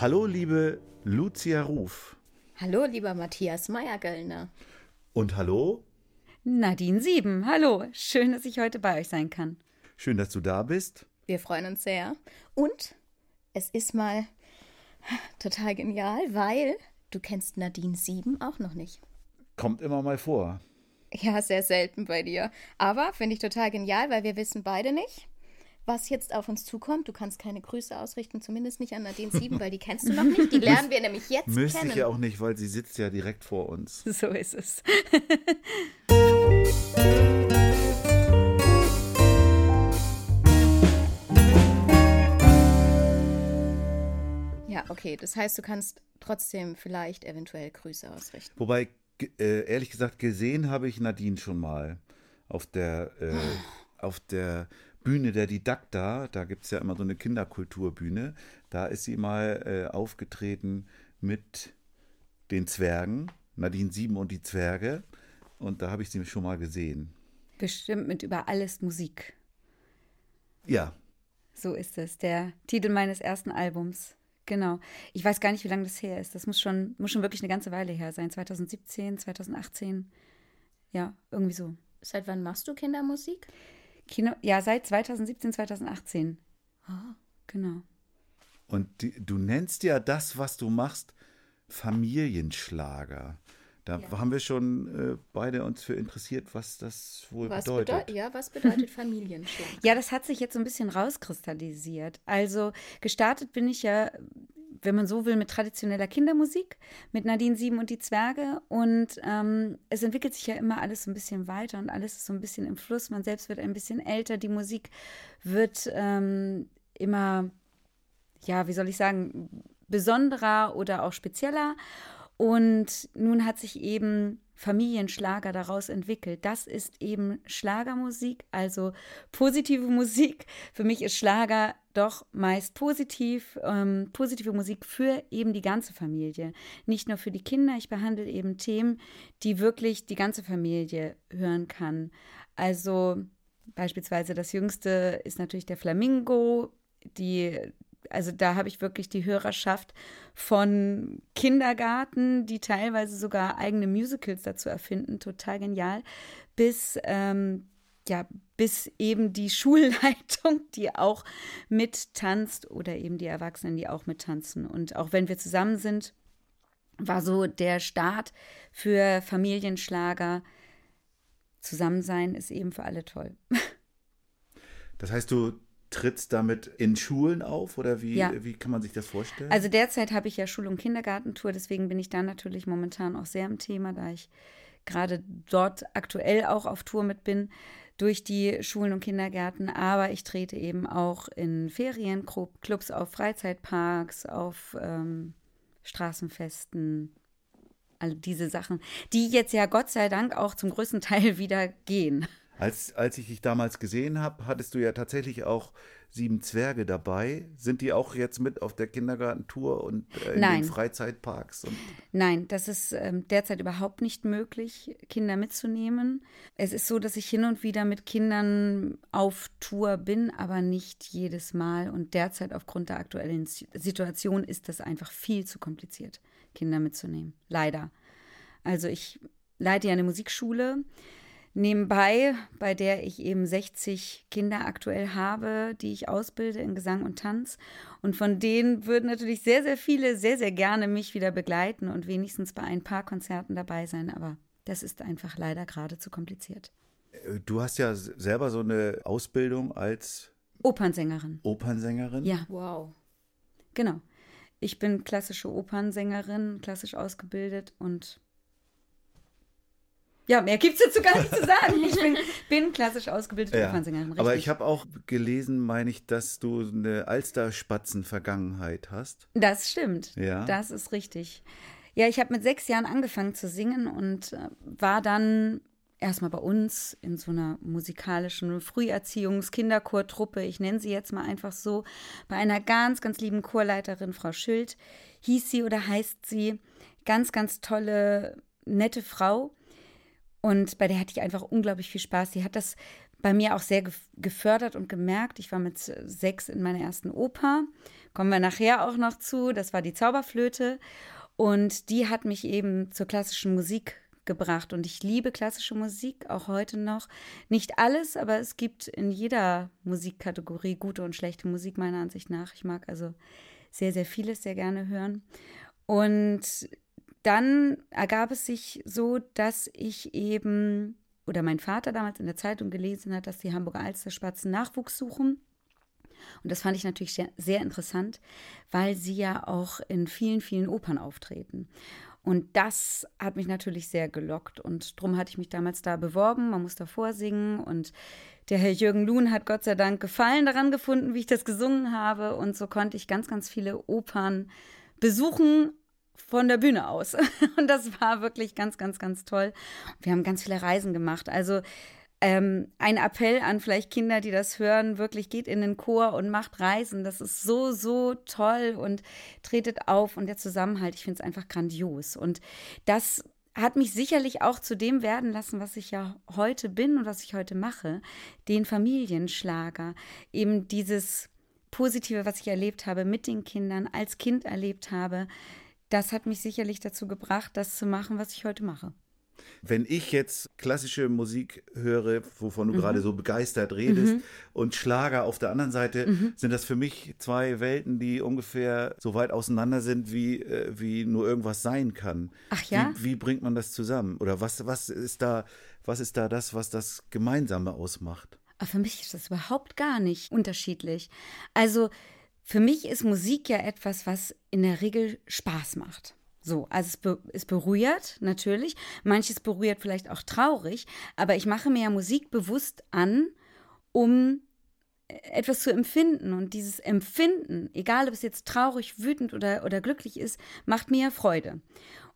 Hallo, liebe Lucia Ruf. Hallo, lieber Matthias Meyer-Göllner. Und hallo, Nadine Sieben, hallo. Schön, dass ich heute bei euch sein kann. schön, dass du da bist. Wir freuen uns sehr. Und es ist mal total genial, weil du kennst Nadine Sieben auch noch nicht. Kommt immer mal vor. Ja, sehr selten bei dir. Aber finde ich total genial, weil wir wissen beide nicht, was jetzt auf uns zukommt. Du kannst keine Grüße ausrichten, zumindest nicht an Nadine Sieben, weil die kennst du noch nicht. Die lernen wir nämlich jetzt Müsste kennen. ich ja auch nicht, weil sie sitzt ja direkt vor uns. So ist es. Ja, okay. Das heißt, du kannst trotzdem vielleicht eventuell Grüße ausrichten. Wobei, äh, ehrlich gesagt, gesehen habe ich Nadine schon mal auf der, äh, auf der Bühne der Didakta. Da gibt es ja immer so eine Kinderkulturbühne. Da ist sie mal äh, aufgetreten mit den Zwergen, Nadine Sieben und die Zwerge. Und da habe ich sie schon mal gesehen. Bestimmt mit Über alles Musik. Ja, So ist es. Der Titel meines ersten Albums. Genau. Ich weiß gar nicht, wie lange das her ist. Das muss schon, muss schon wirklich eine ganze Weile her sein. 2017, 2018. Ja, irgendwie so. Seit wann machst du Kindermusik? Kino, ja, seit 2017, 2018. Ah. Genau. Und die, du nennst ja das, was du machst, Familienschlager. Da haben wir schon äh, beide uns für interessiert, was das wohl Was bedeutet. bedeutet, ja, was bedeutet Familienschlag? Ja, das hat sich jetzt so ein bisschen rauskristallisiert. Also gestartet bin ich ja, wenn man so will, mit traditioneller Kindermusik, mit Nadine Sieben und die Zwerge. Und ähm, es entwickelt sich ja immer alles so ein bisschen weiter und alles ist so ein bisschen im Fluss. Man selbst wird ein bisschen älter. Die Musik wird ähm, immer, ja, wie soll ich sagen, besonderer oder auch spezieller. Und nun hat sich eben Familienschlager daraus entwickelt. Das ist eben Schlagermusik, also positive Musik. Für mich ist Schlager doch meist positiv, ähm, positive Musik für eben die ganze Familie. Nicht nur für die Kinder, ich behandle eben Themen, die wirklich die ganze Familie hören kann. Also beispielsweise das jüngste ist natürlich der Flamingo, die also da habe ich wirklich die Hörerschaft von Kindergarten, die teilweise sogar eigene Musicals dazu erfinden, total genial, bis ähm, ja, bis eben die Schulleitung, die auch mittanzt oder eben die Erwachsenen, die auch mittanzen. Und auch wenn wir zusammen sind, war so der Start für Familienschlager. Zusammensein ist eben für alle toll. Das heißt, du trittst damit in Schulen auf oder wie, Ja. wie kann man sich das vorstellen? Also derzeit habe ich ja Schul- und Kindergartentour, deswegen bin ich da natürlich momentan auch sehr im Thema, da ich gerade dort aktuell auch auf Tour mit bin durch die Schulen und Kindergärten. Aber ich trete eben auch in Ferienclubs auf, Freizeitparks, auf ähm, Straßenfesten, all diese Sachen, die jetzt ja Gott sei Dank auch zum größten Teil wieder gehen. Als, als ich dich damals gesehen habe, hattest du ja tatsächlich auch sieben Zwerge dabei. Sind die auch jetzt mit auf der Kindergartentour und äh, in Nein. den Freizeitparks? Nein, das ist ähm, derzeit überhaupt nicht möglich, Kinder mitzunehmen. Es ist so, dass ich hin und wieder mit Kindern auf Tour bin, aber nicht jedes Mal. Und derzeit aufgrund der aktuellen Si- Situation ist das einfach viel zu kompliziert, Kinder mitzunehmen. Leider. Also ich leite ja eine Musikschule nebenbei, bei der ich eben 60 Kinder aktuell habe, die ich ausbilde in Gesang und Tanz. Und von denen würden natürlich sehr, sehr viele sehr, sehr gerne mich wieder begleiten und wenigstens bei ein paar Konzerten dabei sein. Aber das ist einfach leider gerade zu kompliziert. äh, du hast ja selber so eine Ausbildung als Opernsängerin. Opernsängerin. Ja, Wow. genau. Ich bin klassische Opernsängerin, klassisch ausgebildet und Ja, mehr gibt es dazu gar nicht zu sagen. Ich bin, bin klassisch ausgebildete Ja. Opernsängerin. Aber ich habe auch gelesen, meine ich, dass du eine Alsterspatzen-Vergangenheit hast. Das stimmt. Ja. Das ist richtig. Ja, ich habe mit sechs Jahren angefangen zu singen und äh, war dann erstmal bei uns in so einer musikalischen Früherziehungs-Kinderchortruppe, ich nenne sie jetzt mal einfach so, bei einer ganz, ganz lieben Chorleiterin, Frau Schild, hieß sie oder heißt sie. Ganz, ganz tolle, nette Frau. Und bei der hatte ich einfach unglaublich viel Spaß. Sie hat das bei mir auch sehr gef- gefördert und gemerkt. Ich war mit sechs in meiner ersten Oper. Kommen wir nachher auch noch zu. Das war die Zauberflöte. Und die hat mich eben zur klassischen Musik gebracht. Und ich liebe klassische Musik, auch heute noch. Nicht alles, aber es gibt in jeder Musikkategorie gute und schlechte Musik, meiner Ansicht nach. Ich mag also sehr, sehr vieles sehr gerne hören. Und dann ergab es sich so, dass ich eben, oder mein Vater damals in der Zeitung gelesen hat, dass die Hamburger Alsterspatzen Nachwuchs suchen. Und das fand ich natürlich sehr, sehr interessant, weil sie ja auch in vielen, vielen Opern auftreten. Und das hat mich natürlich sehr gelockt. Und darum hatte ich mich damals da beworben. Man muss da vorsingen. Und der Herr Jürgen Luhn hat Gott sei Dank Gefallen daran gefunden, wie ich das gesungen habe. Und so konnte ich ganz, ganz viele Opern besuchen von der Bühne aus. Und das war wirklich ganz, ganz, ganz toll. Wir haben ganz viele Reisen gemacht. Also ähm, ein Appell an vielleicht Kinder, die das hören, wirklich geht in den Chor und macht Reisen. Das ist so, so toll und tretet auf und der Zusammenhalt, ich finde es einfach grandios. Und das hat mich sicherlich auch zu dem werden lassen, was ich ja heute bin und was ich heute mache, den Familienschlager. Eben dieses Positive, was ich erlebt habe mit den Kindern, als Kind erlebt habe, das hat mich sicherlich dazu gebracht, das zu machen, was ich heute mache. Wenn ich jetzt klassische Musik höre, wovon Mhm. du gerade so begeistert redest, und Schlager auf der anderen Seite, Mhm. sind das für mich zwei Welten, die ungefähr so weit auseinander sind, wie, äh, wie nur irgendwas sein kann. Ach ja? Wie, wie bringt man das zusammen? Oder was, was ist da, was ist da das, was das Gemeinsame ausmacht? Aber für mich ist das überhaupt gar nicht unterschiedlich. Also für mich ist Musik ja etwas, was in der Regel Spaß macht. So, also es, be es berührt natürlich, manches berührt vielleicht auch traurig, aber ich mache mir ja Musik bewusst an, um etwas zu empfinden. Und dieses Empfinden, egal ob es jetzt traurig, wütend oder, oder glücklich ist, macht mir ja Freude.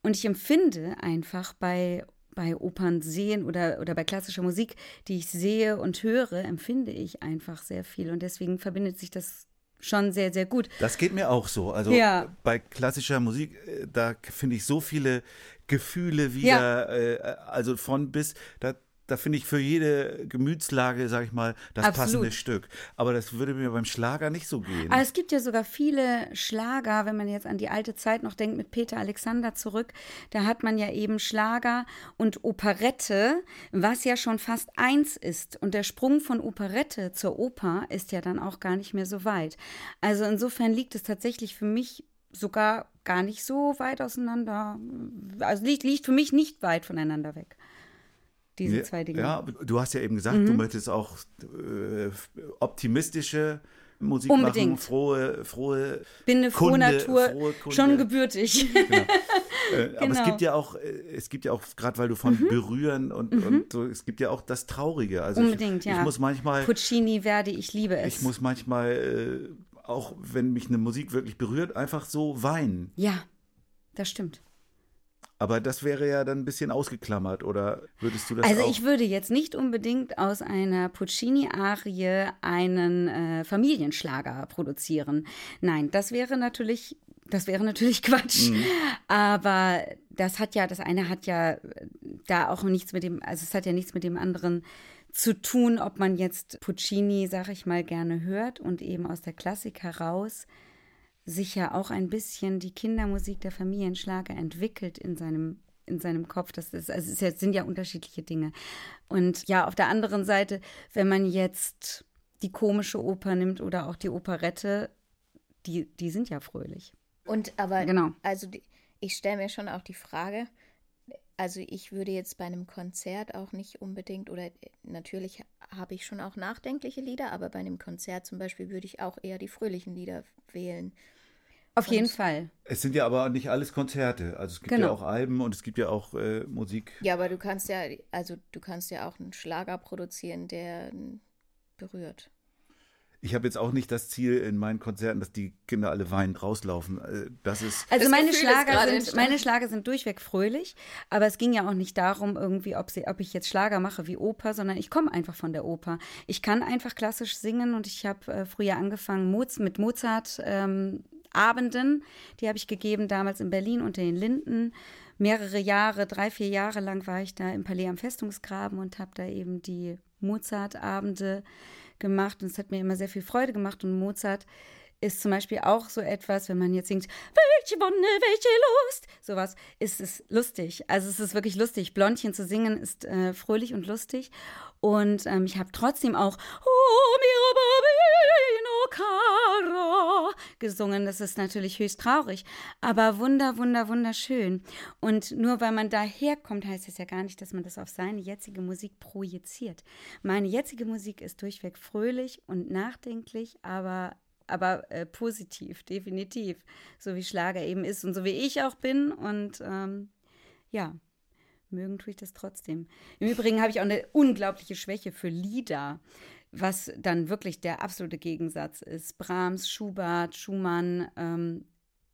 Und ich empfinde einfach bei, bei Opern sehen oder, oder bei klassischer Musik, die ich sehe und höre, empfinde ich einfach sehr viel. Und deswegen verbindet sich das schon sehr, sehr gut. Das geht mir auch so. Also Ja. bei klassischer Musik, äh, da finde ich so viele Gefühle wieder, äh, also von bis, da, da finde ich für jede Gemütslage, sag ich mal, das Absolut. passende Stück. Aber das würde mir beim Schlager nicht so gehen. Aber es gibt ja sogar viele Schlager, wenn man jetzt an die alte Zeit noch denkt, mit Peter Alexander zurück, da hat man ja eben Schlager und Operette, was ja schon fast eins ist. Und der Sprung von Operette zur Oper ist ja dann auch gar nicht mehr so weit. Also insofern liegt es tatsächlich für mich sogar gar nicht so weit auseinander. Also liegt, liegt für mich nicht weit voneinander weg. Diese zwei Dinge. Mhm. Ja, du hast ja eben gesagt, du möchtest auch äh, optimistische Musik Unbedingt. machen, frohe, frohe Bin eine frohe Kunde, Natur, frohe schon gebürtig. Äh, Aber es Genau. gibt ja auch, äh, es gibt ja auch, gerade weil du von berühren und, und so, es gibt ja auch das Traurige. Also Unbedingt, ich, ja. Ich muss manchmal, Puccini, Verdi, ich liebe es. ich muss manchmal, äh, auch wenn mich eine Musik wirklich berührt, einfach so weinen. ja, das stimmt. Aber das wäre ja dann ein bisschen ausgeklammert, oder würdest du das Also ich würde jetzt nicht unbedingt aus einer Puccini-Arie einen äh, Familienschlager produzieren. Nein, das wäre natürlich, das wäre natürlich Quatsch. Aber das hat ja, das eine hat ja äh, da auch nichts mit dem, also es hat ja nichts mit dem anderen zu tun, ob man jetzt Puccini, sag ich mal, gerne hört und eben aus der Klassik heraus sich ja auch ein bisschen die Kindermusik der Familienschlager entwickelt in seinem in seinem Kopf. Das ist, also es ist sind ja unterschiedliche Dinge. Und ja, auf der anderen Seite, wenn man jetzt die komische Oper nimmt oder auch die Operette, die, die sind ja fröhlich. Und aber, Genau. also die, ich stelle mir schon auch die Frage, also ich würde jetzt bei einem Konzert auch nicht unbedingt, oder äh, natürlich habe ich schon auch nachdenkliche Lieder, aber bei einem Konzert zum Beispiel würde ich auch eher die fröhlichen Lieder wählen. Auf jeden Fall. Es sind ja aber nicht alles Konzerte. Also es gibt ja Genau. auch Alben und es gibt ja auch äh, Musik. Ja, aber du kannst ja, also du kannst ja auch einen Schlager produzieren, der n- berührt. Ich habe jetzt auch nicht das Ziel in meinen Konzerten, dass die Kinder alle weinend rauslaufen. Äh, Das ist. Also Das meine Gefühl Schlager, sind, entstanden. meine Schlager sind durchweg fröhlich, aber es ging ja auch nicht darum, irgendwie, ob, sie, ob ich jetzt Schlager mache wie Oper, sondern ich komme einfach von der Oper. Ich kann einfach klassisch singen und ich habe äh, früher angefangen Moz mit Mozart ähm, Abenden, die habe ich gegeben damals in Berlin unter den Linden. Mehrere Jahre, drei, vier Jahre lang war ich da im Palais am Festungsgraben und habe da eben die Mozart-Abende gemacht und es hat mir immer sehr viel Freude gemacht und Mozart ist zum Beispiel auch so etwas, wenn man jetzt singt, welche Wonne, welche Lust, sowas, ist es lustig. Also es ist wirklich lustig. Blondchen zu singen ist äh, fröhlich und lustig. Und ähm, ich habe trotzdem auch Oh, mio bambino caro gesungen. Das ist natürlich höchst traurig, aber wunder, wunder, wunderschön. Und nur weil man daherkommt, heißt es ja gar nicht, dass man das auf seine jetzige Musik projiziert. Meine jetzige Musik ist durchweg fröhlich und nachdenklich, aber aber äh, positiv, definitiv, so wie Schlager eben ist und so wie ich auch bin und ähm, ja, mögen tue ich das trotzdem. Im Übrigen habe ich auch eine unglaubliche Schwäche für Lieder, was dann wirklich der absolute Gegensatz ist. Brahms, Schubert, Schumann, ähm,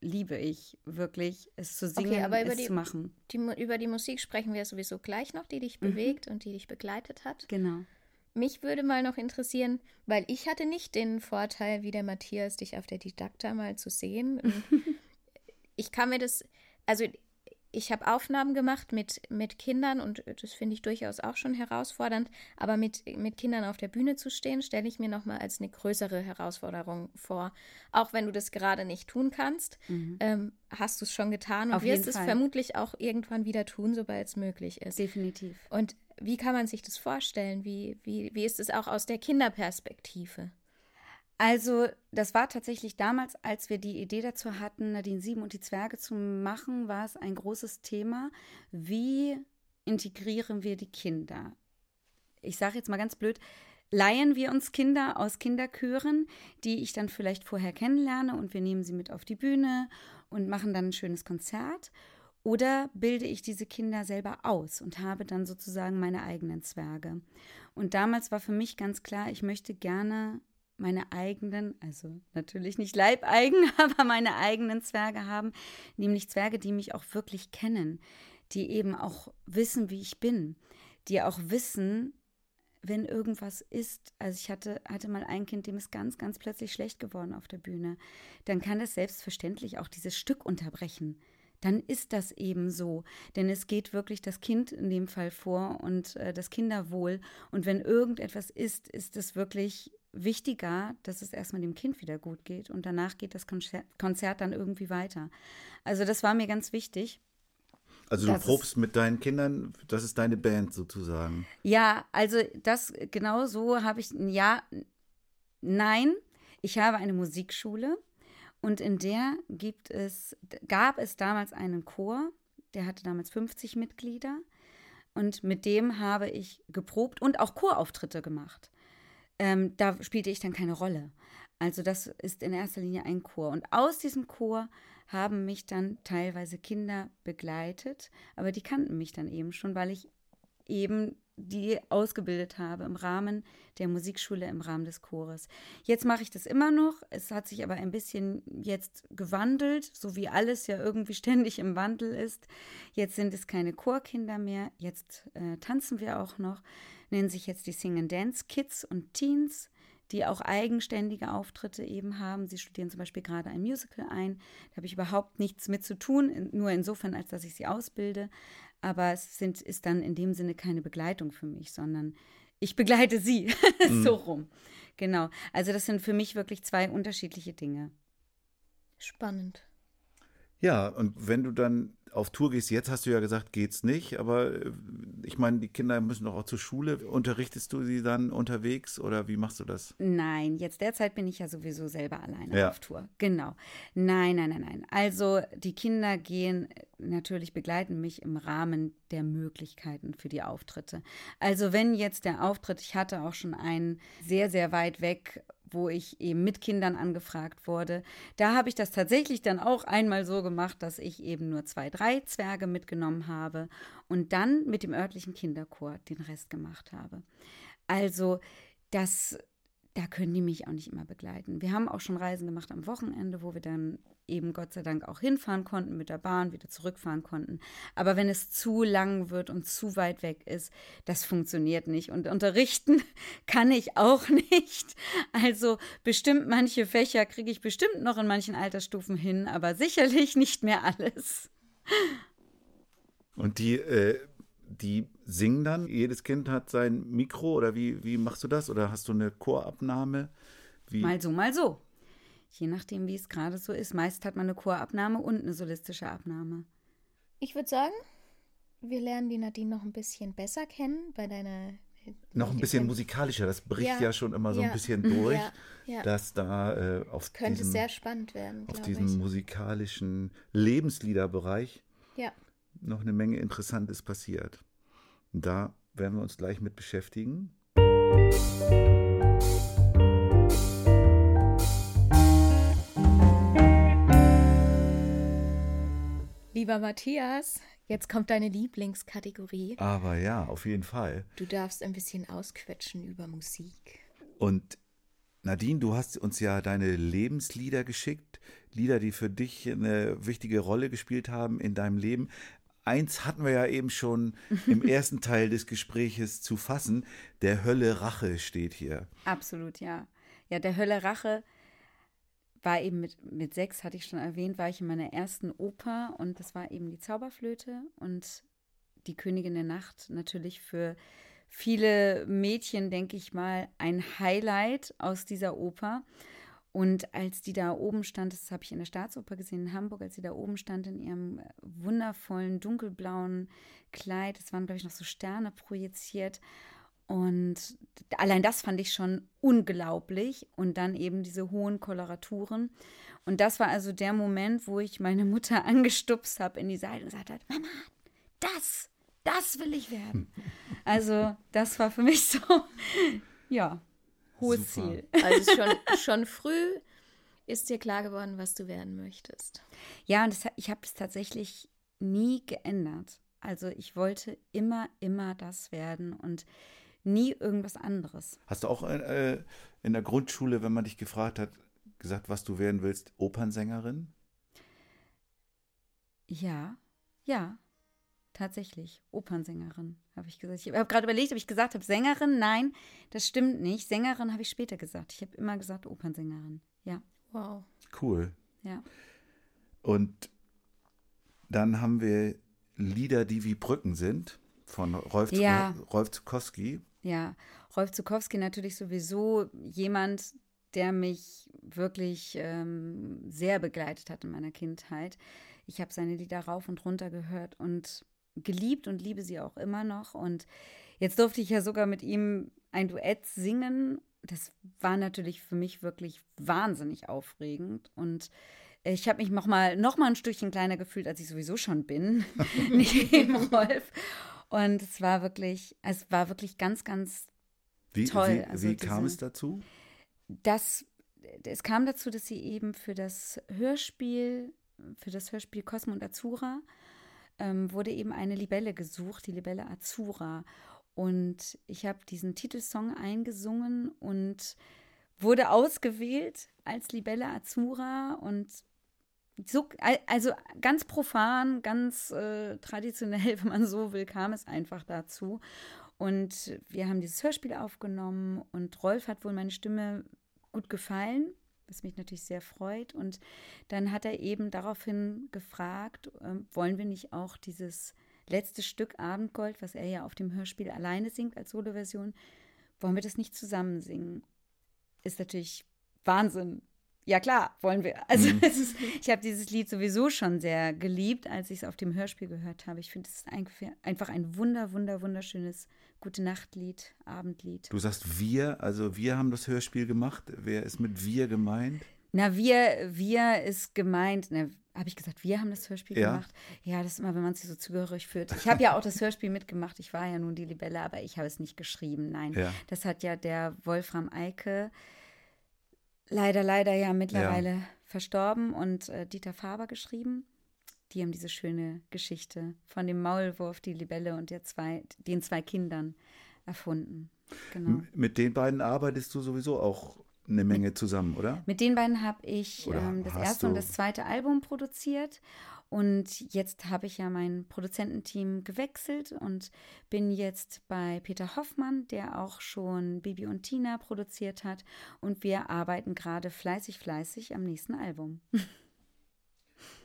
liebe ich wirklich, es zu singen, Okay, aber über es die- zu machen. Die, über die Musik sprechen wir sowieso gleich noch, die dich Mhm. bewegt und die dich begleitet hat. Genau. Mich würde mal noch interessieren, weil ich hatte nicht den Vorteil, wie der Matthias, dich auf der Didakta mal zu sehen. Ich kann mir das, also ich habe Aufnahmen gemacht mit, mit Kindern und das finde ich durchaus auch schon herausfordernd, aber mit, mit Kindern auf der Bühne zu stehen, stelle ich mir nochmal als eine größere Herausforderung vor. Auch wenn du das gerade nicht tun kannst, ähm, hast du es schon getan und Auf wirst es Fall. vermutlich auch irgendwann wieder tun, sobald es möglich ist. Definitiv. Und wie kann man sich das vorstellen? Wie, wie, wie ist es auch aus der Kinderperspektive? Also, das war tatsächlich damals, als wir die Idee dazu hatten, Nadine Sieben und die Zwerge zu machen, war es ein großes Thema. Wie integrieren wir die Kinder? Ich sage jetzt mal ganz blöd, leihen wir uns Kinder aus Kinderchören, die ich dann vielleicht vorher kennenlerne und wir nehmen sie mit auf die Bühne und machen dann ein schönes Konzert? Oder bilde ich diese Kinder selber aus und habe dann sozusagen meine eigenen Zwerge? Und damals war für mich ganz klar, ich möchte gerne meine eigenen, also natürlich nicht Leibeigen, aber meine eigenen Zwerge haben, nämlich Zwerge, die mich auch wirklich kennen, die eben auch wissen, wie ich bin, die auch wissen, wenn irgendwas ist. Also ich hatte, hatte mal ein Kind, dem ist ganz, ganz plötzlich schlecht geworden auf der Bühne. Dann kann das selbstverständlich auch dieses Stück unterbrechen. Dann ist das eben so. Denn es geht wirklich das Kind in dem Fall vor und äh, das Kinderwohl. Und wenn irgendetwas ist, ist es wirklich wichtiger, dass es erstmal dem Kind wieder gut geht und danach geht das Konzert, Konzert dann irgendwie weiter. Also das war mir ganz wichtig. Also du probst mit deinen Kindern, das ist deine Band sozusagen. Ja, also das genau so habe ich ein Ja, nein, ich habe eine Musikschule und in der gibt es, gab es damals einen Chor, der hatte damals 50 Mitglieder und mit dem habe ich geprobt und auch Chorauftritte gemacht. Ähm, da spielte ich dann keine Rolle. Also das ist in erster Linie ein Chor. Und aus diesem Chor haben mich dann teilweise Kinder begleitet, aber die kannten mich dann eben schon, weil ich eben die ausgebildet habe im Rahmen der Musikschule, im Rahmen des Chores. Jetzt mache ich das immer noch. Es hat sich aber ein bisschen jetzt gewandelt, so wie alles ja irgendwie ständig im Wandel ist. Jetzt sind es keine Chorkinder mehr. Jetzt äh, tanzen wir auch noch. Nennen sich jetzt die Sing and Dance Kids und Teens die auch eigenständige Auftritte eben haben. Sie studieren zum Beispiel gerade ein Musical ein. Da habe ich überhaupt nichts mit zu tun, nur insofern, als dass ich sie ausbilde. Aber es sind, ist dann in dem Sinne keine Begleitung für mich, sondern ich begleite sie. so rum. Genau. Also das sind für mich wirklich zwei unterschiedliche Dinge. Spannend. Ja, und wenn du dann auf Tour gehst, jetzt hast du ja gesagt, geht's nicht, aber äh, ich meine, die Kinder müssen doch auch zur Schule. Unterrichtest du sie dann unterwegs oder wie machst du das? Nein, jetzt derzeit bin ich ja sowieso selber alleine Ja. auf Tour. Genau. Nein, nein, nein, nein. Also die Kinder gehen äh, natürlich begleiten mich im Rahmen der Möglichkeiten für die Auftritte. Also wenn jetzt der Auftritt, ich hatte auch schon einen sehr, sehr weit weg, wo ich eben mit Kindern angefragt wurde. Da habe ich das tatsächlich dann auch einmal so gemacht, dass ich eben nur zwei, drei Zwerge mitgenommen habe und dann mit dem örtlichen Kinderchor den Rest gemacht habe. Also das da können die mich auch nicht immer begleiten. Wir haben auch schon Reisen gemacht am Wochenende, wo wir dann eben Gott sei Dank auch hinfahren konnten mit der Bahn, wieder zurückfahren konnten. Aber wenn es zu lang wird und zu weit weg ist, das funktioniert nicht. Und unterrichten kann ich auch nicht. Also bestimmt manche Fächer kriege ich bestimmt noch in manchen Altersstufen hin, aber sicherlich nicht mehr alles. Und die äh, die singen dann? Jedes Kind hat sein Mikro oder wie, wie machst du das? Oder hast du eine Chorabnahme? Wie? Mal so, mal so. Je nachdem, wie es gerade so ist. Meist hat man eine Chorabnahme und eine solistische Abnahme. Ich würde sagen, wir lernen die Nadine noch ein bisschen besser kennen bei deiner. Noch ein bisschen musikalischer, das bricht ja, ja schon immer so ja. ein bisschen durch, ja, dass da äh, auf Könnte diesem, sehr spannend werden, auf diesem ich. musikalischen Lebensliederbereich ja noch eine Menge Interessantes passiert. Da werden wir uns gleich mit beschäftigen. Lieber Matthias, jetzt kommt deine Lieblingskategorie. Aber ja, auf jeden Fall. Du darfst ein bisschen ausquetschen über Musik. Und Nadine, du hast uns ja deine Lebenslieder geschickt, Lieder, die für dich eine wichtige Rolle gespielt haben in deinem Leben eins hatten wir ja eben schon im ersten Teil des Gespräches zu fassen. Der Hölle Rache steht hier. Absolut, ja. Ja, der Hölle Rache war eben mit, mit sechs, hatte ich schon erwähnt, war ich in meiner ersten Oper und das war eben die Zauberflöte und die Königin der Nacht natürlich für viele Mädchen, denke ich mal, ein Highlight aus dieser Oper. Und als die da oben stand, das habe ich in der Staatsoper gesehen in Hamburg, als sie da oben stand in ihrem wundervollen dunkelblauen Kleid, es waren, glaube ich, noch so Sterne projiziert. Und allein das fand ich schon unglaublich. Und dann eben diese hohen Koloraturen. Und das war also der Moment, wo ich meine Mutter angestupst habe in die Seite und gesagt hat, Mama, das, das will ich werden. Also das war für mich so, ja, hohes Super. Ziel. Also schon, schon früh ist dir klar geworden, was du werden möchtest. Ja, und das, ich habe es tatsächlich nie geändert. Also ich wollte immer, immer das werden und nie irgendwas anderes. Hast du auch äh, in der Grundschule, wenn man dich gefragt hat, gesagt, was du werden willst, Opernsängerin? Ja, ja. Tatsächlich, Opernsängerin, habe ich gesagt. Ich habe gerade überlegt, ob ich gesagt habe, Sängerin. Nein, das stimmt nicht. Sängerin habe ich später gesagt. Ich habe immer gesagt Opernsängerin. Ja. Wow. Cool. Ja. Und dann haben wir Lieder, die wie Brücken sind, von Rolf, ja. Rolf Zukowski. Ja, Rolf Zukowski natürlich sowieso jemand, der mich wirklich ähm, sehr begleitet hat in meiner Kindheit. Ich habe seine Lieder rauf und runter gehört und geliebt und liebe sie auch immer noch. Und jetzt durfte ich ja sogar mit ihm ein Duett singen. Das war natürlich für mich wirklich wahnsinnig aufregend. Und ich habe mich noch mal, noch mal ein Stückchen kleiner gefühlt, als ich sowieso schon bin, neben Rolf. Und es war wirklich, es war wirklich ganz, ganz wie, toll. Wie, also wie kam es dazu? Das, es kam dazu, dass sie eben für das Hörspiel, für das Hörspiel Cosmo und Azura ähm, wurde eben eine Libelle gesucht, die Libelle Azura. Und ich habe diesen Titelsong eingesungen und wurde ausgewählt als Libelle Azura und so, also ganz profan, ganz äh, traditionell, wenn man so will, kam es einfach dazu. Und wir haben dieses Hörspiel aufgenommen und Rolf hat wohl meine Stimme gut gefallen was mich natürlich sehr freut. Und dann hat er eben daraufhin gefragt, äh, wollen wir nicht auch dieses letzte Stück Abendgold, was er ja auf dem Hörspiel alleine singt als Soloversion, wollen wir das nicht zusammen singen? Ist natürlich Wahnsinn, ja klar, wollen wir. Also mhm. ist, ich habe dieses Lied sowieso schon sehr geliebt, als ich es auf dem Hörspiel gehört habe. Ich finde es einfach ein wunder, wunder, wunderschönes Gute Nachtlied, Abendlied. Du sagst wir, also wir haben das Hörspiel gemacht. Wer ist mit wir gemeint? Na, wir, wir ist gemeint, habe ich gesagt, wir haben das Hörspiel ja. gemacht. Ja, das ist immer, wenn man sich so zugehörig fühlt. Ich habe ja auch das Hörspiel mitgemacht. Ich war ja nun die Libelle, aber ich habe es nicht geschrieben. Nein, ja. das hat ja der Wolfram Eike leider, leider ja mittlerweile ja. verstorben und äh, Dieter Faber geschrieben. Die haben diese schöne Geschichte von dem Maulwurf, die Libelle und der zwei, den zwei Kindern erfunden. Genau. Mit den beiden arbeitest du sowieso auch eine Menge zusammen, oder? Mit den beiden habe ich ähm, das erste und das zweite Album produziert. Und jetzt habe ich ja mein Produzententeam gewechselt und bin jetzt bei Peter Hoffmann, der auch schon Bibi und Tina produziert hat. Und wir arbeiten gerade fleißig, fleißig am nächsten Album.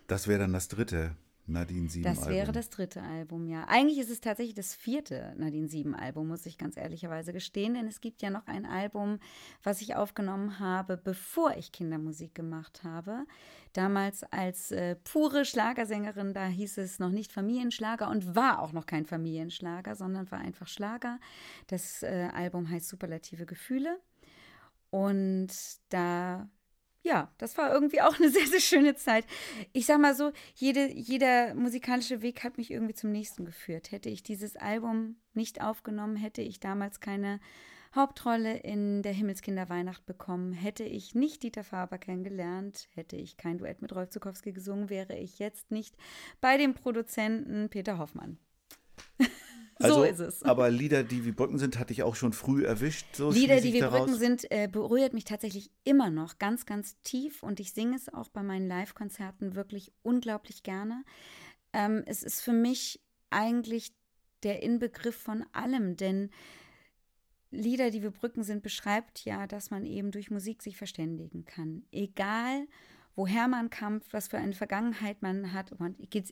Das wäre dann das dritte. Nadine 7 Das wäre das dritte Album, ja. Eigentlich ist es tatsächlich das vierte Nadine 7 Album, muss ich ganz ehrlicherweise gestehen, denn es gibt ja noch ein Album, was ich aufgenommen habe, bevor ich Kindermusik gemacht habe. Damals als äh, pure Schlagersängerin, da hieß es noch nicht Familienschlager und war auch noch kein Familienschlager, sondern war einfach Schlager. Das äh, Album heißt Superlative Gefühle. Und da ja, das war irgendwie auch eine sehr, sehr schöne Zeit. Ich sag mal so, jede, jeder musikalische Weg hat mich irgendwie zum nächsten geführt. Hätte ich dieses Album nicht aufgenommen, hätte ich damals keine Hauptrolle in der Himmelskinderweihnacht bekommen, hätte ich nicht Dieter Faber kennengelernt, hätte ich kein Duett mit Rolf Zukowski gesungen, wäre ich jetzt nicht bei dem Produzenten Peter Hoffmann. Also, so ist es. Aber Lieder, die wie Brücken sind, hatte ich auch schon früh erwischt. So Lieder, die wie Brücken sind, äh, berührt mich tatsächlich immer noch ganz, ganz tief und ich singe es auch bei meinen Live-Konzerten wirklich unglaublich gerne. Ähm, es ist für mich eigentlich der Inbegriff von allem, denn Lieder, die wie Brücken sind, beschreibt ja, dass man eben durch Musik sich verständigen kann. Egal, woher man kam, was für eine Vergangenheit man hat.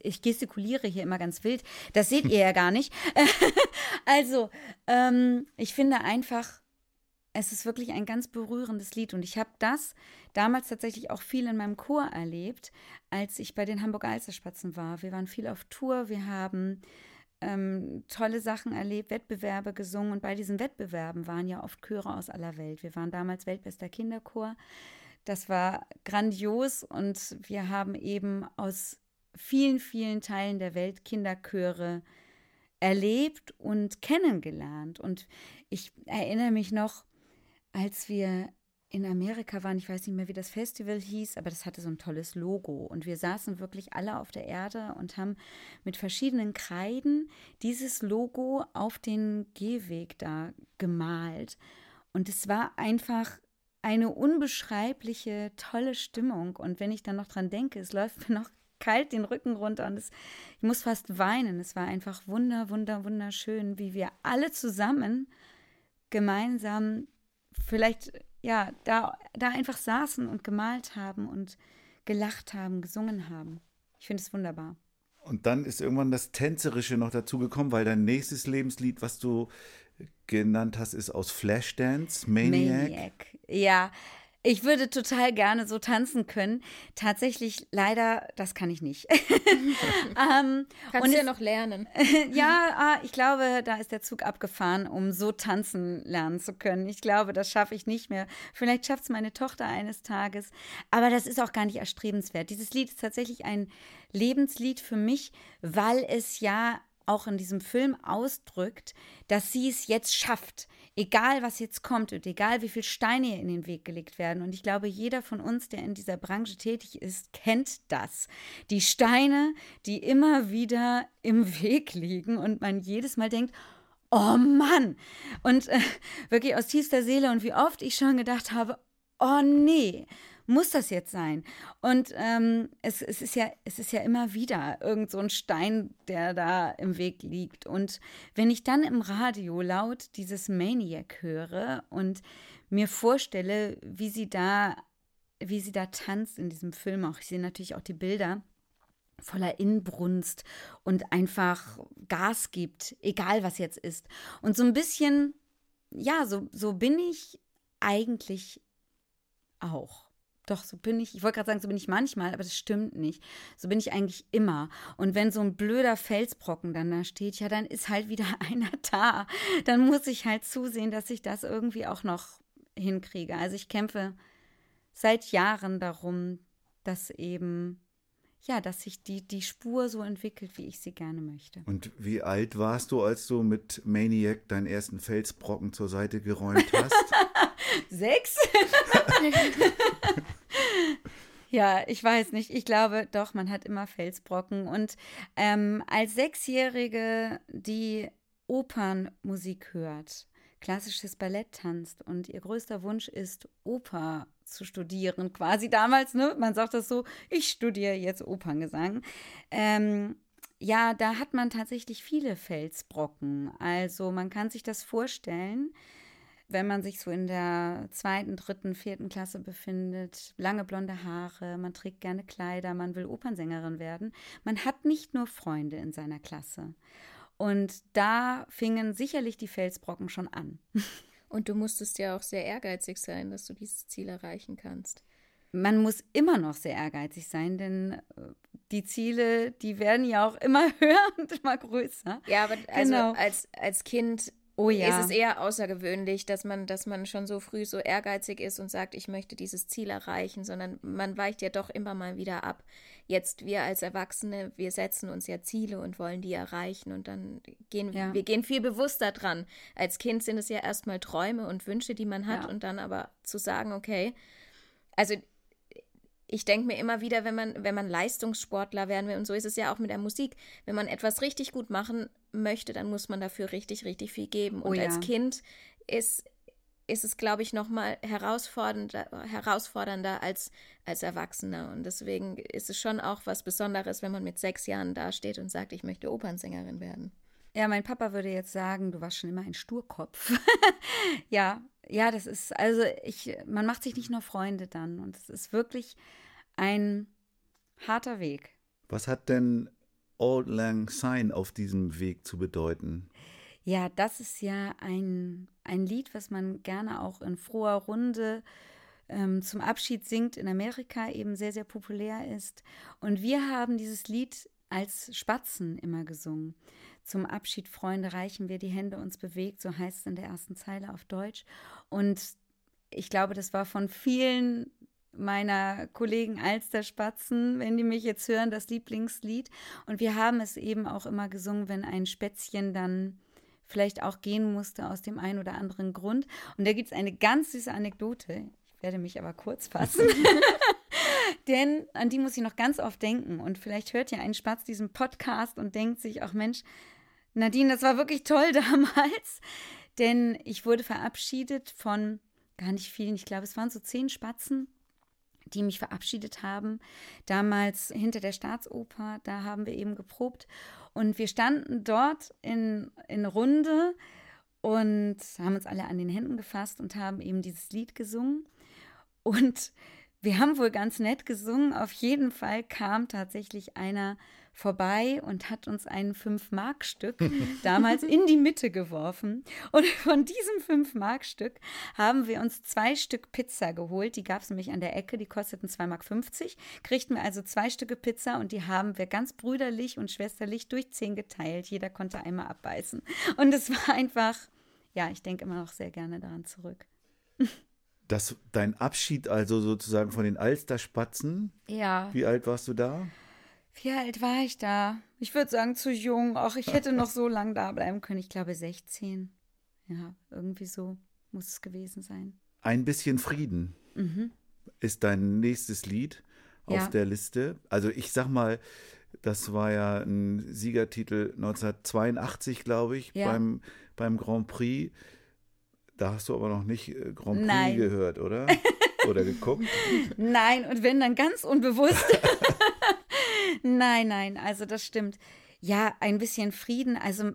Ich gestikuliere hier immer ganz wild. Das seht ihr ja gar nicht. also, ähm, ich finde einfach, es ist wirklich ein ganz berührendes Lied. Und ich habe das damals tatsächlich auch viel in meinem Chor erlebt, als ich bei den Hamburger Alsterspatzen war. Wir waren viel auf Tour, wir haben ähm, tolle Sachen erlebt, Wettbewerbe gesungen. Und bei diesen Wettbewerben waren ja oft Chöre aus aller Welt. Wir waren damals weltbester Kinderchor. Das war grandios und wir haben eben aus vielen, vielen Teilen der Welt Kinderchöre erlebt und kennengelernt. Und ich erinnere mich noch, als wir in Amerika waren, ich weiß nicht mehr, wie das Festival hieß, aber das hatte so ein tolles Logo. Und wir saßen wirklich alle auf der Erde und haben mit verschiedenen Kreiden dieses Logo auf den Gehweg da gemalt. Und es war einfach eine unbeschreibliche, tolle Stimmung. Und wenn ich dann noch dran denke, es läuft mir noch kalt den Rücken runter und es, ich muss fast weinen. Es war einfach wunder, wunder, wunderschön, wie wir alle zusammen gemeinsam vielleicht, ja, da, da einfach saßen und gemalt haben und gelacht haben, gesungen haben. Ich finde es wunderbar. Und dann ist irgendwann das Tänzerische noch dazu gekommen, weil dein nächstes Lebenslied, was du genannt hast, ist aus Flashdance, Maniac. Maniac, ja. Ich würde total gerne so tanzen können. Tatsächlich, leider, das kann ich nicht. ähm, Kannst du ja noch lernen. ja, ah, ich glaube, da ist der Zug abgefahren, um so tanzen lernen zu können. Ich glaube, das schaffe ich nicht mehr. Vielleicht schafft es meine Tochter eines Tages. Aber das ist auch gar nicht erstrebenswert. Dieses Lied ist tatsächlich ein Lebenslied für mich, weil es ja auch in diesem Film ausdrückt, dass sie es jetzt schafft, egal was jetzt kommt und egal wie viele Steine in den Weg gelegt werden. Und ich glaube, jeder von uns, der in dieser Branche tätig ist, kennt das. Die Steine, die immer wieder im Weg liegen und man jedes Mal denkt, oh Mann! Und äh, wirklich aus tiefster Seele und wie oft ich schon gedacht habe, oh nee, muss das jetzt sein? Und ähm, es, es, ist ja, es ist ja immer wieder irgend so ein Stein, der da im Weg liegt. Und wenn ich dann im Radio laut dieses Maniac höre und mir vorstelle, wie sie da, wie sie da tanzt in diesem Film, auch ich sehe natürlich auch die Bilder voller Inbrunst und einfach Gas gibt, egal was jetzt ist. Und so ein bisschen, ja, so, so bin ich eigentlich auch. Doch, so bin ich. Ich wollte gerade sagen, so bin ich manchmal, aber das stimmt nicht. So bin ich eigentlich immer. Und wenn so ein blöder Felsbrocken dann da steht, ja, dann ist halt wieder einer da. Dann muss ich halt zusehen, dass ich das irgendwie auch noch hinkriege. Also ich kämpfe seit Jahren darum, dass eben ja, dass sich die, die Spur so entwickelt, wie ich sie gerne möchte. Und wie alt warst du, als du mit Maniac deinen ersten Felsbrocken zur Seite geräumt hast? Sechs? ja, ich weiß nicht. Ich glaube doch, man hat immer Felsbrocken. Und ähm, als Sechsjährige, die Opernmusik hört, klassisches Ballett tanzt und ihr größter Wunsch ist, Oper zu studieren, quasi damals, ne? Man sagt das so, ich studiere jetzt Operngesang. Ähm, ja, da hat man tatsächlich viele Felsbrocken. Also man kann sich das vorstellen, wenn man sich so in der zweiten, dritten, vierten Klasse befindet, lange blonde Haare, man trägt gerne Kleider, man will Opernsängerin werden. Man hat nicht nur Freunde in seiner Klasse. Und da fingen sicherlich die Felsbrocken schon an. Und du musstest ja auch sehr ehrgeizig sein, dass du dieses Ziel erreichen kannst. Man muss immer noch sehr ehrgeizig sein, denn äh, die Ziele, die werden ja auch immer höher und immer größer. Ja, aber also Genau. als, als Kind Oh ja. ist es eher außergewöhnlich, dass man, dass man schon so früh so ehrgeizig ist und sagt, ich möchte dieses Ziel erreichen, sondern man weicht ja doch immer mal wieder ab. Jetzt wir als Erwachsene, wir setzen uns ja Ziele und wollen die erreichen und dann gehen Ja. wir gehen viel bewusster dran. Als Kind sind es ja erstmal Träume und Wünsche, die man hat Ja. und dann aber zu sagen, okay, also ich denke mir immer wieder, wenn man, wenn man Leistungssportler werden will, und so ist es ja auch mit der Musik, wenn man etwas richtig gut machen möchte, dann muss man dafür richtig, richtig viel geben. Oh Und ja. als Kind ist, ist es, glaube ich, nochmal herausfordernder, herausfordernder als, als Erwachsener. Und deswegen ist es schon auch was Besonderes, wenn man mit sechs Jahren dasteht und sagt, ich möchte Opernsängerin werden. Ja, mein Papa würde jetzt sagen, du warst schon immer ein Sturkopf. ja, ja, das ist, also ich, man macht sich nicht nur Freunde dann und es ist wirklich ein harter Weg. Was hat denn Old Lang Syne auf diesem Weg zu bedeuten? Ja, das ist ja ein, ein Lied, was man gerne auch in froher Runde ähm, zum Abschied singt, in Amerika eben sehr, sehr populär ist. Und wir haben dieses Lied als Spatzen immer gesungen. Zum Abschied, Freunde, reichen wir die Hände uns bewegt, so heißt es in der ersten Zeile auf Deutsch. Und ich glaube, das war von vielen meiner Kollegen Alsterspatzen, wenn die mich jetzt hören, das Lieblingslied. Und wir haben es eben auch immer gesungen, wenn ein Spätzchen dann vielleicht auch gehen musste aus dem einen oder anderen Grund. Und da gibt es eine ganz süße Anekdote. Ich werde mich aber kurz fassen. Denn an die muss ich noch ganz oft denken. Und vielleicht hört ja ein Spatz diesen Podcast und denkt sich, ach Mensch, Nadine, das war wirklich toll damals. Denn ich wurde verabschiedet von gar nicht vielen, ich glaube, es waren so zehn Spatzen, die mich verabschiedet haben. Damals hinter der Staatsoper, da haben wir eben geprobt. Und wir standen dort in, in Runde und haben uns alle an den Händen gefasst und haben eben dieses Lied gesungen. Und wir haben wohl ganz nett gesungen. Auf jeden Fall kam tatsächlich einer vorbei und hat uns ein 5-Mark-Stück damals in die Mitte geworfen. Und von diesem 5-Mark-Stück haben wir uns zwei Stück Pizza geholt. Die gab es nämlich an der Ecke, die kosteten 2,50 Mark. Kriegten wir also zwei Stücke Pizza und die haben wir ganz brüderlich und schwesterlich durch zehn geteilt. Jeder konnte einmal abbeißen. Und es war einfach, ja, ich denke immer noch sehr gerne daran zurück. Das, dein Abschied also sozusagen von den Alsterspatzen. Ja. Wie alt warst du da? Wie alt war ich da? Ich würde sagen, zu jung. Auch ich hätte noch so lange da bleiben können. Ich glaube 16. Ja, irgendwie so muss es gewesen sein. Ein bisschen Frieden ist dein nächstes Lied auf Ja. der Liste. Also ich sag mal, das war ja ein Siegertitel 1982, glaube ich, Ja. beim, beim Grand Prix. Da hast du aber noch nicht äh, Grand Prix Nein. gehört, oder? Oder geguckt? Nein, und wenn dann ganz unbewusst. nein, nein, also das stimmt. Ja, ein bisschen Frieden. Also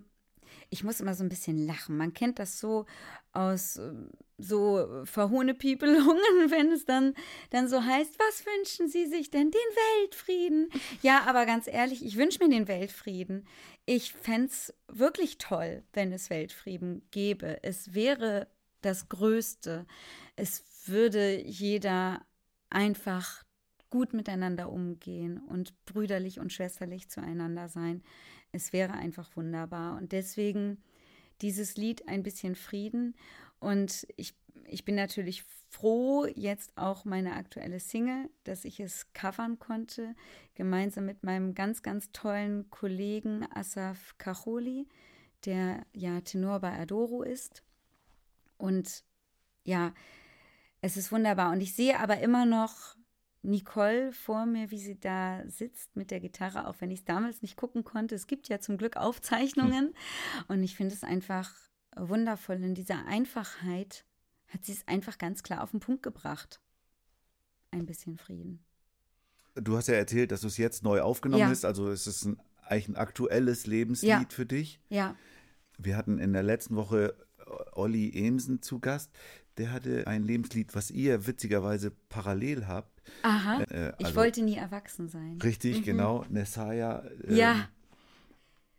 ich muss immer so ein bisschen lachen. Man kennt das so aus äh, so Verhohnepiepelungen, wenn es dann, dann so heißt, was wünschen Sie sich denn? Den Weltfrieden. Ja, aber ganz ehrlich, ich wünsche mir den Weltfrieden. Ich fände es wirklich toll, wenn es Weltfrieden gäbe. Es wäre das Größte. Es würde jeder einfach gut miteinander umgehen und brüderlich und schwesterlich zueinander sein. Es wäre einfach wunderbar. Und deswegen dieses Lied ein bisschen Frieden. Und ich, ich bin natürlich froh, jetzt auch meine aktuelle Single, dass ich es covern konnte, gemeinsam mit meinem ganz, ganz tollen Kollegen Asaf Kacholi, der ja Tenor bei Adoro ist. Und ja, es ist wunderbar. Und ich sehe aber immer noch Nicole vor mir, wie sie da sitzt mit der Gitarre, auch wenn ich es damals nicht gucken konnte. Es gibt ja zum Glück Aufzeichnungen. Und ich finde es einfach wundervoll. In dieser Einfachheit hat sie es einfach ganz klar auf den Punkt gebracht. Ein bisschen Frieden. Du hast ja erzählt, dass du es jetzt neu aufgenommen Ja. hast. Also es ist ein, eigentlich ein aktuelles Lebenslied Ja. für dich. Ja, Wir hatten in der letzten Woche Olli Emsen zu Gast. Der hatte ein Lebenslied, was ihr witzigerweise parallel habt. aha. Äh, ich also wollte nie erwachsen sein. Richtig, genau. Nessaya. äh, Ja,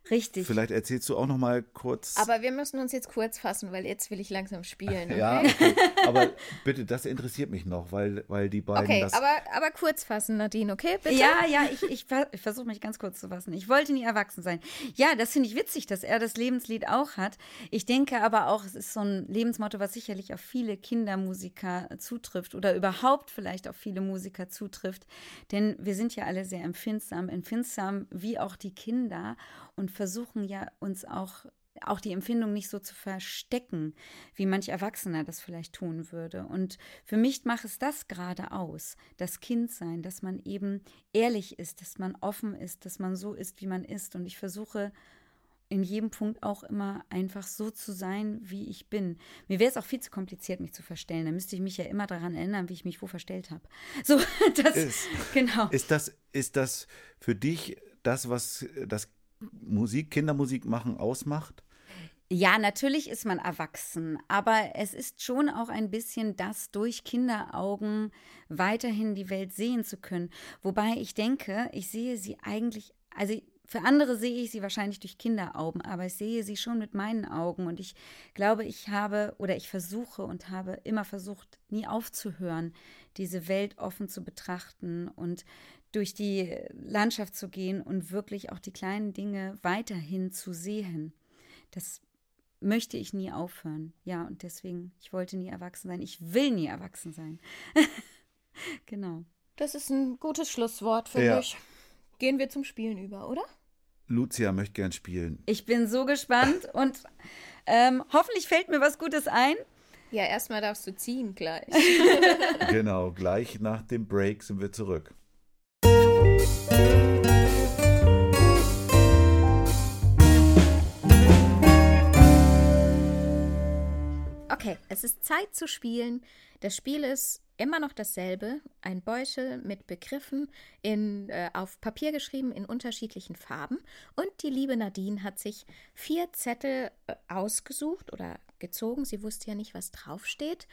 richtig. Vielleicht erzählst du auch noch mal kurz. Aber wir müssen uns jetzt kurz fassen, weil jetzt will ich langsam spielen. Okay, ja, okay. Aber bitte, das interessiert mich noch, weil, weil die beiden okay das. aber, aber kurz fassen, Nadine, okay? Bitte? Ja, ja, ich, ich, ich versuche mich ganz kurz zu fassen. Ich wollte nie erwachsen sein. Ja, das finde ich witzig, dass er das Lebenslied auch hat. Ich denke aber auch, es ist so ein Lebensmotto, was sicherlich auf viele Kindermusiker zutrifft oder überhaupt vielleicht auf viele Musiker zutrifft. Denn wir sind ja alle sehr empfindsam, empfindsam wie auch die Kinder und versuchen ja uns auch auch die Empfindung nicht so zu verstecken, wie manch Erwachsener das vielleicht tun würde. Und für mich macht es das gerade aus, das Kindsein, dass man eben ehrlich ist, dass man offen ist, dass man so ist, wie man ist. Und ich versuche in jedem Punkt auch immer einfach so zu sein, wie ich bin. Mir wäre es auch viel zu kompliziert, mich zu verstellen. Da müsste ich mich ja immer daran erinnern, wie ich mich wo verstellt habe. So, das, Ist- genau. Ist das, ist das für dich das, was das Musik, Kindermusik machen ausmacht? Ja, natürlich ist man erwachsen, aber es ist schon auch ein bisschen das, durch Kinderaugen weiterhin die Welt sehen zu können. Wobei ich denke, ich sehe sie eigentlich, also für andere sehe ich sie wahrscheinlich durch Kinderaugen, aber ich sehe sie schon mit meinen Augen und ich glaube, ich habe oder ich versuche und habe immer versucht, nie aufzuhören, diese Welt offen zu betrachten und durch die Landschaft zu gehen und wirklich auch die kleinen Dinge weiterhin zu sehen. Das möchte ich nie aufhören. Ja, und deswegen, ich wollte nie erwachsen sein. Ich will nie erwachsen sein. genau. Das ist ein gutes Schlusswort, finde Ja. ich. Gehen wir zum Spielen über, oder? Lucia möchte gern spielen. Ich bin so gespannt und ähm, hoffentlich fällt mir was Gutes ein. Ja, erstmal darfst du ziehen gleich. genau, gleich nach dem Break sind wir zurück. Okay, es ist Zeit zu spielen. Das Spiel ist immer noch dasselbe. Ein Beutel mit Begriffen in, äh, auf Papier geschrieben in unterschiedlichen Farben. Und die liebe Nadine hat sich vier Zettel äh, ausgesucht oder gezogen. Sie wusste ja nicht, was draufsteht.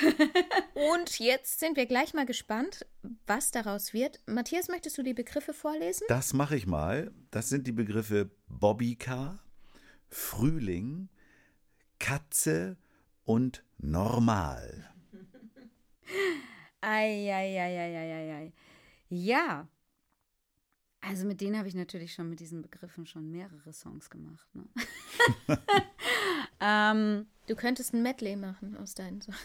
Und jetzt sind wir gleich mal gespannt, was daraus wird. Matthias, möchtest du die Begriffe vorlesen? Das mache ich mal. Das sind die Begriffe Bobbycar, Frühling, Katze und normal. Eieieiei. Ja. Also mit denen habe ich natürlich schon mit diesen Begriffen schon mehrere Songs gemacht. Ne? ähm, Du könntest ein Medley machen aus deinen Sachen.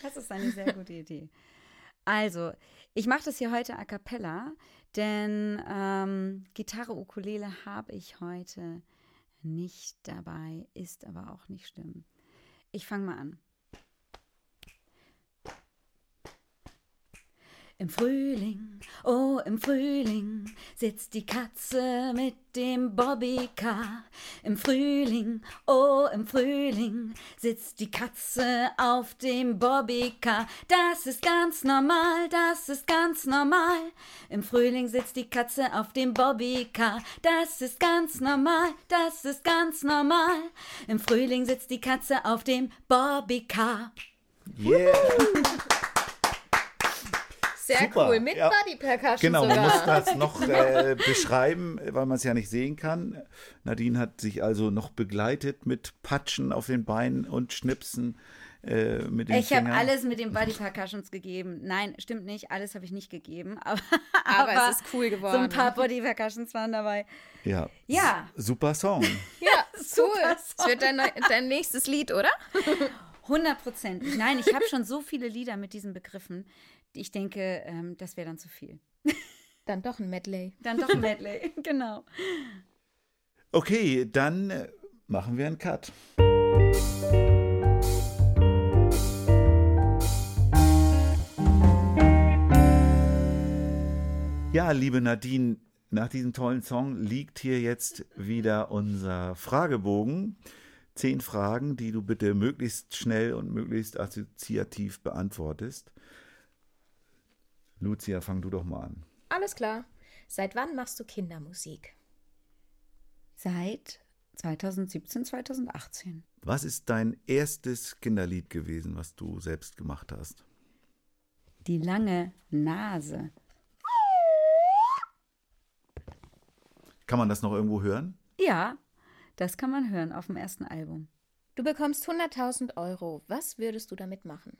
Das ist eine sehr gute Idee. Also, ich mache das hier heute a cappella, denn ähm, Gitarre, Ukulele habe ich heute nicht dabei, ist aber auch nicht schlimm. Ich fange mal an. Im Frühling, oh im Frühling, sitzt die Katze mit dem Bobbycar. Im Frühling, oh im Frühling, sitzt die Katze auf dem Bobbycar. Das ist ganz normal, das ist ganz normal. Im Frühling sitzt die Katze auf dem Bobbycar. Das ist ganz normal, das ist ganz normal. Im Frühling sitzt die Katze auf dem Bobbycar. Yeah! Sehr Super, cool, mit ja. Body Percussion Genau, man sogar. muss das noch äh, beschreiben, weil man es ja nicht sehen kann. Nadine hat sich also noch begleitet mit Patschen auf den Beinen und Schnipsen äh, mit den Ich habe alles mit den Body Percussions gegeben. Nein, stimmt nicht. Alles habe ich nicht gegeben. Aber, Aber es ist cool So geworden. ein paar Body Percussions waren dabei. Ja. Ja. Super Song. Ja, cool. Super Das wird dein, dein nächstes Lied, oder? Hundertprozentig. Nein, ich habe schon so viele Lieder mit diesen Begriffen. Ich denke, ähm, das wäre dann zu viel. Dann doch ein Medley. Dann doch ein Medley, genau. Okay, dann äh, machen wir einen Cut. Ja, liebe Nadine, nach diesem tollen Song liegt hier jetzt wieder unser Fragebogen. Zehn Fragen, die du bitte möglichst schnell und möglichst assoziativ beantwortest. Lucia, fang du doch mal an. Alles klar. Seit wann machst du Kindermusik? Seit 2017, 2018. Was ist dein erstes Kinderlied gewesen, was du selbst gemacht hast? Die lange Nase. Kann man das noch irgendwo hören? Ja, das kann man hören auf dem ersten Album. Du bekommst 100.000 Euro. Was würdest du damit machen?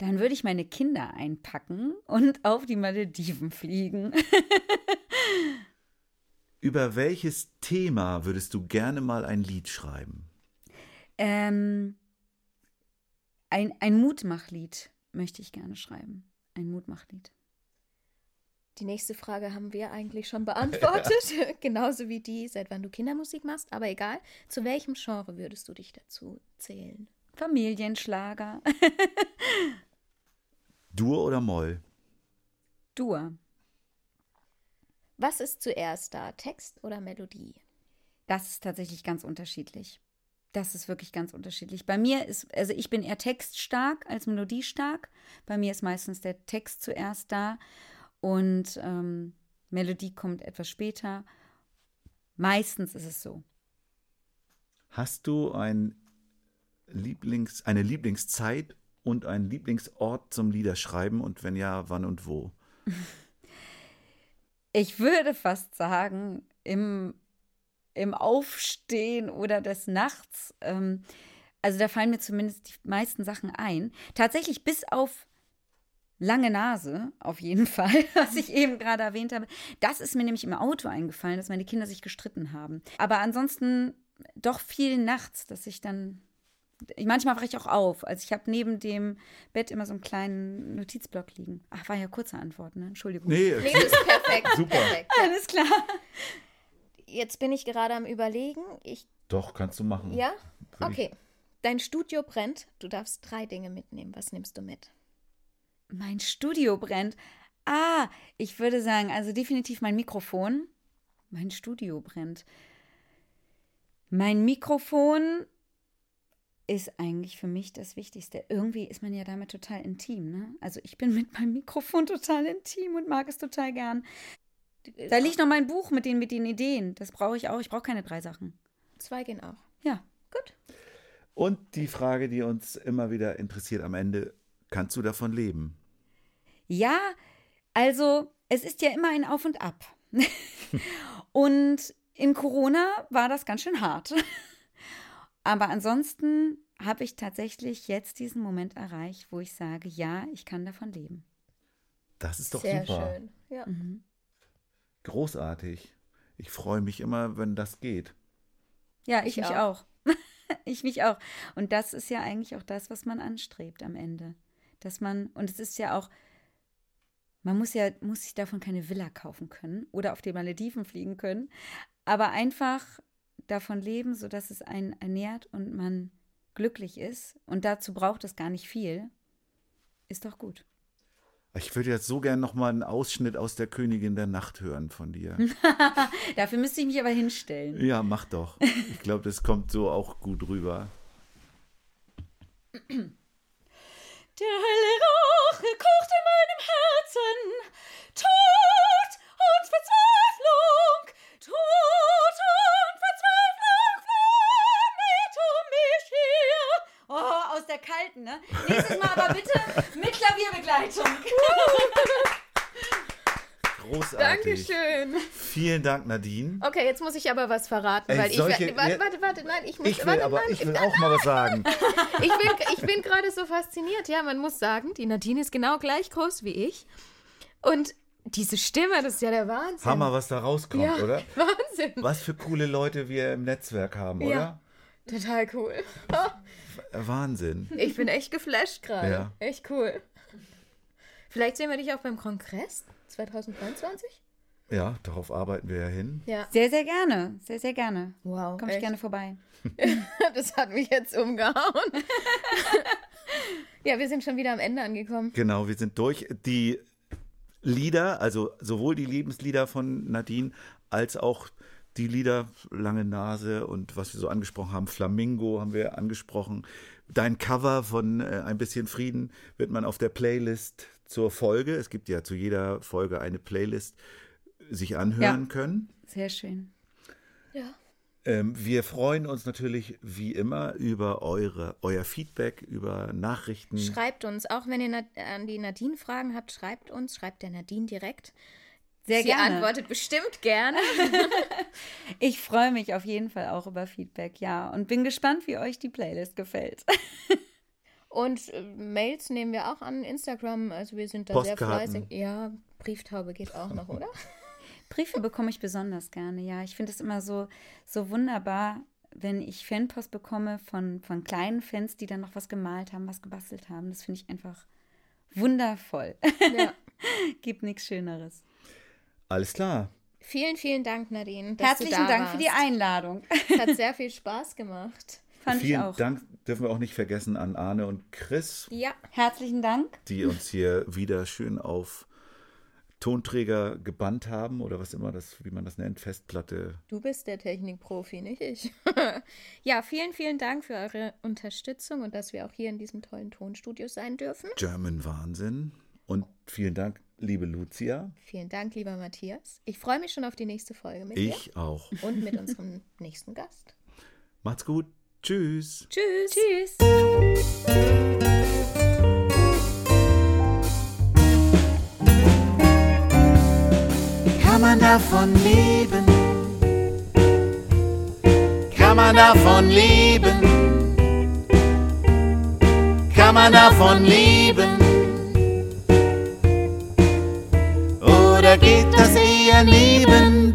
Dann würde ich meine Kinder einpacken und auf die Malediven fliegen. Über welches Thema würdest du gerne mal ein Lied schreiben? ähm, ein, ein Mutmachlied möchte ich gerne schreiben. Ein Mutmachlied. Die nächste Frage haben wir eigentlich schon beantwortet. Genauso wie die, seit wann du Kindermusik machst. Aber egal, zu welchem Genre würdest du dich dazu zählen? Familienschlager. Dur oder Moll? Dur. Was ist zuerst da, Text oder Melodie? Das ist tatsächlich ganz unterschiedlich. Das ist wirklich ganz unterschiedlich. Bei mir ist, also ich bin eher textstark als melodiestark. Bei mir ist meistens der Text zuerst da und ähm, Melodie kommt etwas später. Meistens ist es so. Hast du ein Lieblings, eine Lieblingszeit und einen Lieblingsort zum Liederschreiben und wenn ja, wann und wo? Ich würde fast sagen, im, im Aufstehen oder des Nachts. Ähm, also da fallen mir zumindest die meisten Sachen ein. Tatsächlich bis auf lange Nase, auf jeden Fall, was ich eben gerade erwähnt habe. Das ist mir nämlich im Auto eingefallen, dass meine Kinder sich gestritten haben. Aber ansonsten doch viel nachts, dass ich dann. Ich, manchmal wache ich auch auf. Also ich habe neben dem Bett immer so einen kleinen Notizblock liegen. Ach, war ja kurze Antwort, ne? Entschuldigung. Nee, Nee, das ist perfekt. Super. Perfekt. Alles klar. Jetzt bin ich gerade am Überlegen. Ich, doch, kannst du machen. ja? Okay. Dein Studio brennt. Du darfst drei Dinge mitnehmen. Was nimmst du mit? Mein Studio brennt. Ah, ich würde sagen, also definitiv mein Mikrofon. Mein Studio brennt. Mein Mikrofon ist eigentlich für mich das Wichtigste. Irgendwie ist man ja damit total intim, ne? Also ich bin mit meinem Mikrofon total intim und mag es total gern. Da liegt noch mein Buch mit den, mit den Ideen. Das brauche ich auch. Ich brauche keine drei Sachen. Zwei gehen auch. Ja. Gut. Und die Frage, die uns immer wieder interessiert am Ende, kannst du davon leben? Ja, also es ist ja immer ein Auf und Ab. und in Corona war das ganz schön hart. Aber ansonsten habe ich tatsächlich jetzt diesen Moment erreicht, wo ich sage, ja, ich kann davon leben. Das ist doch Sehr super. schön. Ja. Großartig. Ich freue mich immer, wenn das geht. Ja, ich, Ich mich auch. ich mich auch. Und das ist ja eigentlich auch das, was man anstrebt am Ende. Dass man, und es ist ja auch, man muss ja, muss sich davon keine Villa kaufen können oder auf die Malediven fliegen können, aber einfach davon leben, sodass es einen ernährt und man glücklich ist. Und dazu braucht es gar nicht viel. Ist doch gut. Ich würde jetzt so gern noch mal einen Ausschnitt aus der Königin der Nacht hören von dir. Dafür müsste ich mich aber hinstellen. ja, mach doch. Ich glaube, das kommt so auch gut rüber. Der helle Rache kocht in meinem Herzen. Tod und Verzweiflung, Tod aus der kalten, ne? Nächstes Mal aber bitte mit Klavierbegleitung. Großartig. Dankeschön. Vielen Dank, Nadine. Okay, jetzt muss ich aber was verraten, Ey, weil ich solche- warte, ja- warte, warte, nein, ich muss Ich will warte, aber, nein, ich will auch mal was sagen. ich bin, ich bin gerade so fasziniert. Ja, man muss sagen, die Nadine ist genau gleich groß wie ich. Und diese Stimme, das ist ja der Wahnsinn. Hammer, was da rauskommt, ja, oder? Wahnsinn. Was für coole Leute wir im Netzwerk haben, Ja. oder? Total cool. Wahnsinn. Ich bin echt geflasht gerade. Ja. Echt cool. Vielleicht sehen wir dich auch beim Kongress 2023? Ja, darauf arbeiten wir ja hin. Ja. Sehr, sehr gerne. Sehr, sehr gerne. Wow. Komme ich gerne vorbei. Das hat mich jetzt umgehauen. ja, wir sind schon wieder am Ende angekommen. Genau, wir sind durch. Die Lieder, also sowohl die Lebenslieder von Nadine als auch die Lieder Lange Nase und was wir so angesprochen haben, Flamingo haben wir angesprochen. Dein Cover von äh, Ein bisschen Frieden wird man auf der Playlist zur Folge, es gibt ja zu jeder Folge eine Playlist, sich anhören Ja. können. Sehr schön. Ja. Ähm, wir freuen uns natürlich wie immer über eure, euer Feedback, über Nachrichten. Schreibt uns, auch wenn ihr Nad- an die Nadine Fragen habt, schreibt uns, schreibt der Nadine direkt. Sehr Sie gerne. antwortet bestimmt gerne. Ich freue mich auf jeden Fall auch über Feedback, ja. Und bin gespannt, wie euch die Playlist gefällt. Und äh, Mails nehmen wir auch an Instagram. Also wir sind da sehr fleißig. Ja, Brieftaube geht auch noch, oder? Briefe bekomme ich besonders gerne, ja. Ich finde es immer so, so wunderbar, wenn ich Fanpost bekomme von, von kleinen Fans, die dann noch was gemalt haben, was gebastelt haben. Das finde ich einfach wundervoll. Ja. Gibt nichts Schöneres. Alles klar. Vielen, vielen Dank, Nadine. Dass Herzlichen du da Dank warst. für die Einladung. Es hat sehr viel Spaß gemacht. Fand ich Vielen auch. Dank dürfen wir auch nicht vergessen an Arne und Chris, Ja, Herzlichen Dank. die uns hier wieder schön auf Tonträger gebannt haben oder was immer das, wie man das nennt, Festplatte. du bist der Technikprofi, nicht ich. ja, vielen, vielen Dank für eure Unterstützung und dass wir auch hier in diesem tollen Tonstudio sein dürfen. German Wahnsinn. Und vielen Dank, liebe Lucia. Vielen Dank, lieber Matthias. Ich freue mich schon auf die nächste Folge mit dir Ich auch. und mit unserem nächsten Gast. Macht's gut. Tschüss. Tschüss. Tschüss. Kann man davon leben? Kann man davon leben? Kann man davon leben? Geht das eher nebenbei?